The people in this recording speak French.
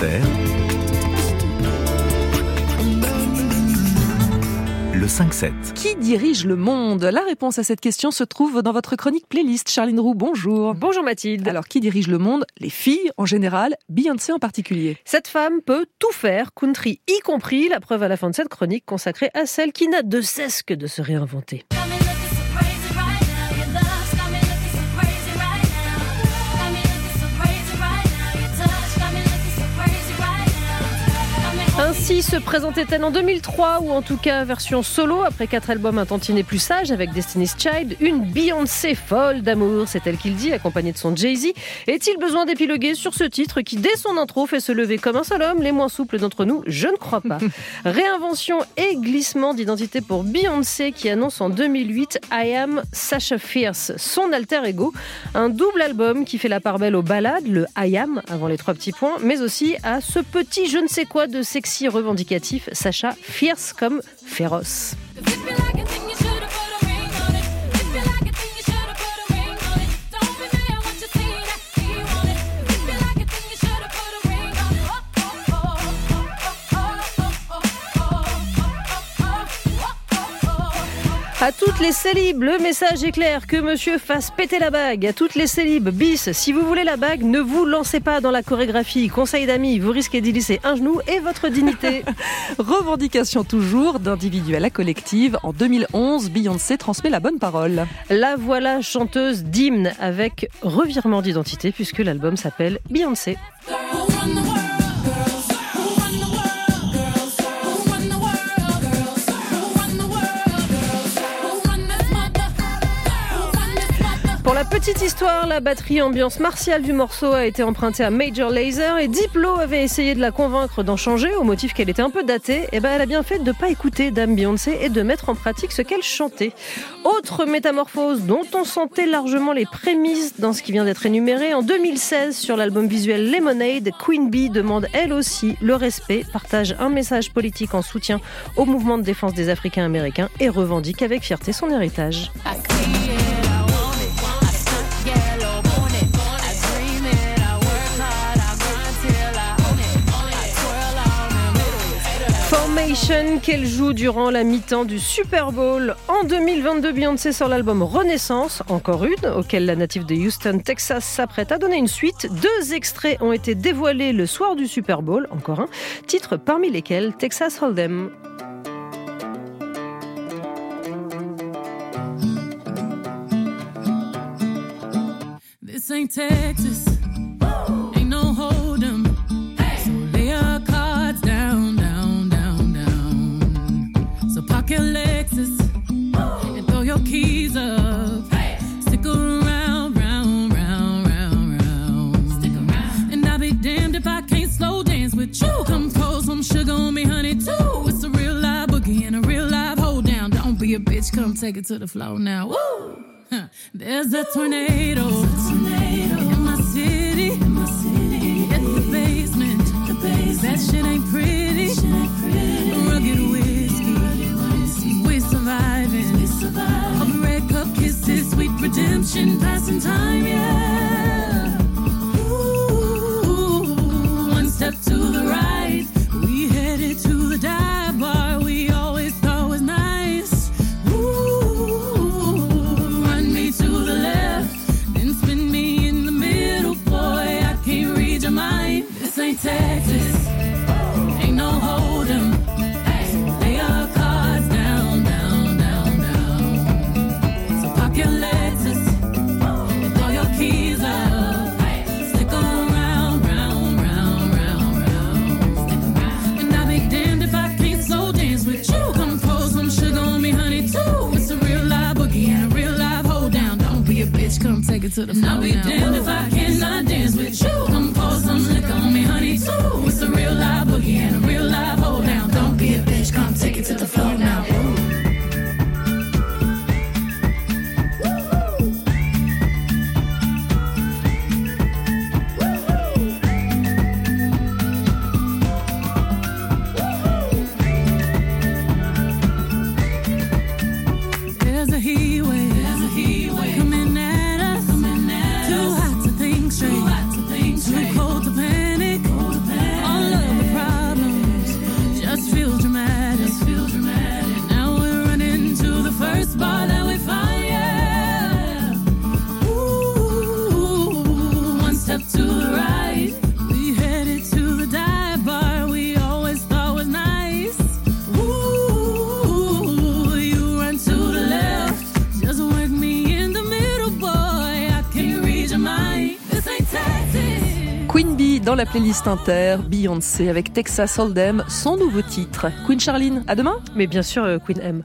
Inter. Le 5-7. Qui dirige le monde? La réponse à cette question se trouve dans votre chronique playlist. Charline Roux, bonjour. Bonjour Mathilde. Alors, qui dirige le monde? Les filles en général, Beyoncé en particulier. Cette femme peut tout faire, country y compris, la preuve à la fin de cette chronique consacrée à celle qui n'a de cesse que de se réinventer. Se présentait-elle en 2003, ou en tout cas version solo, après quatre albums un tantinet plus sage avec Destiny's Child, une Beyoncé folle d'amour, c'est elle qui le dit, accompagnée de son Jay-Z. Est-il besoin d'épiloguer sur ce titre qui, dès son intro, fait se lever comme un seul homme, les moins souples d'entre nous Je ne crois pas. Réinvention et glissement d'identité pour Beyoncé qui annonce en 2008 I Am Sasha Fierce, son alter ego, un double album qui fait la part belle aux ballades, le I Am avant les trois petits points, mais aussi à ce petit je ne sais quoi de sexy revendicatif, Sacha fierce comme féroce. À toutes les célibes, le message est clair que monsieur fasse péter la bague. À toutes les célibes, bis, si vous voulez la bague, ne vous lancez pas dans la chorégraphie. Conseil d'amis, vous risquez d'y lisser un genou et votre dignité. Revendication toujours d'individuel à collective. En 2011, Beyoncé transmet la bonne parole. La voilà chanteuse d'hymne avec revirement d'identité puisque l'album s'appelle Beyoncé. Petite histoire, la batterie ambiance martiale du morceau a été empruntée à Major Lazer et Diplo avait essayé de la convaincre d'en changer au motif qu'elle était un peu datée. Et ben elle a bien fait de ne pas écouter Dame Beyoncé et de mettre en pratique ce qu'elle chantait. Autre métamorphose dont on sentait largement les prémices dans ce qui vient d'être énuméré en 2016 sur l'album visuel Lemonade, Queen Bee demande elle aussi le respect, partage un message politique en soutien au mouvement de défense des Africains américains et revendique avec fierté son héritage. Qu'elle joue durant la mi-temps du Super Bowl. En 2022, Beyoncé sort l'album Renaissance, encore une, auquel la native de Houston, Texas s'apprête à donner une suite. Deux extraits ont été dévoilés le soir du Super Bowl, encore un, titre parmi lesquels Texas Hold'em. This ain't Texas. Ain't no hold'em. your bitch. Come take it to the floor now. Woo! There's a tornado. In my city. In my city. At the basement. The basement. That shit ain't pretty. Come take it to the floor. I'll be damned if I cannot dance with you. Come pour some liquor on me, honey, too. It's a real live boogie and a real live hold down. Don't be Dans la playlist Inter, Beyoncé avec Texas Hold'em, son nouveau titre. Queen Charline, à demain Mais bien sûr, euh, Queen M.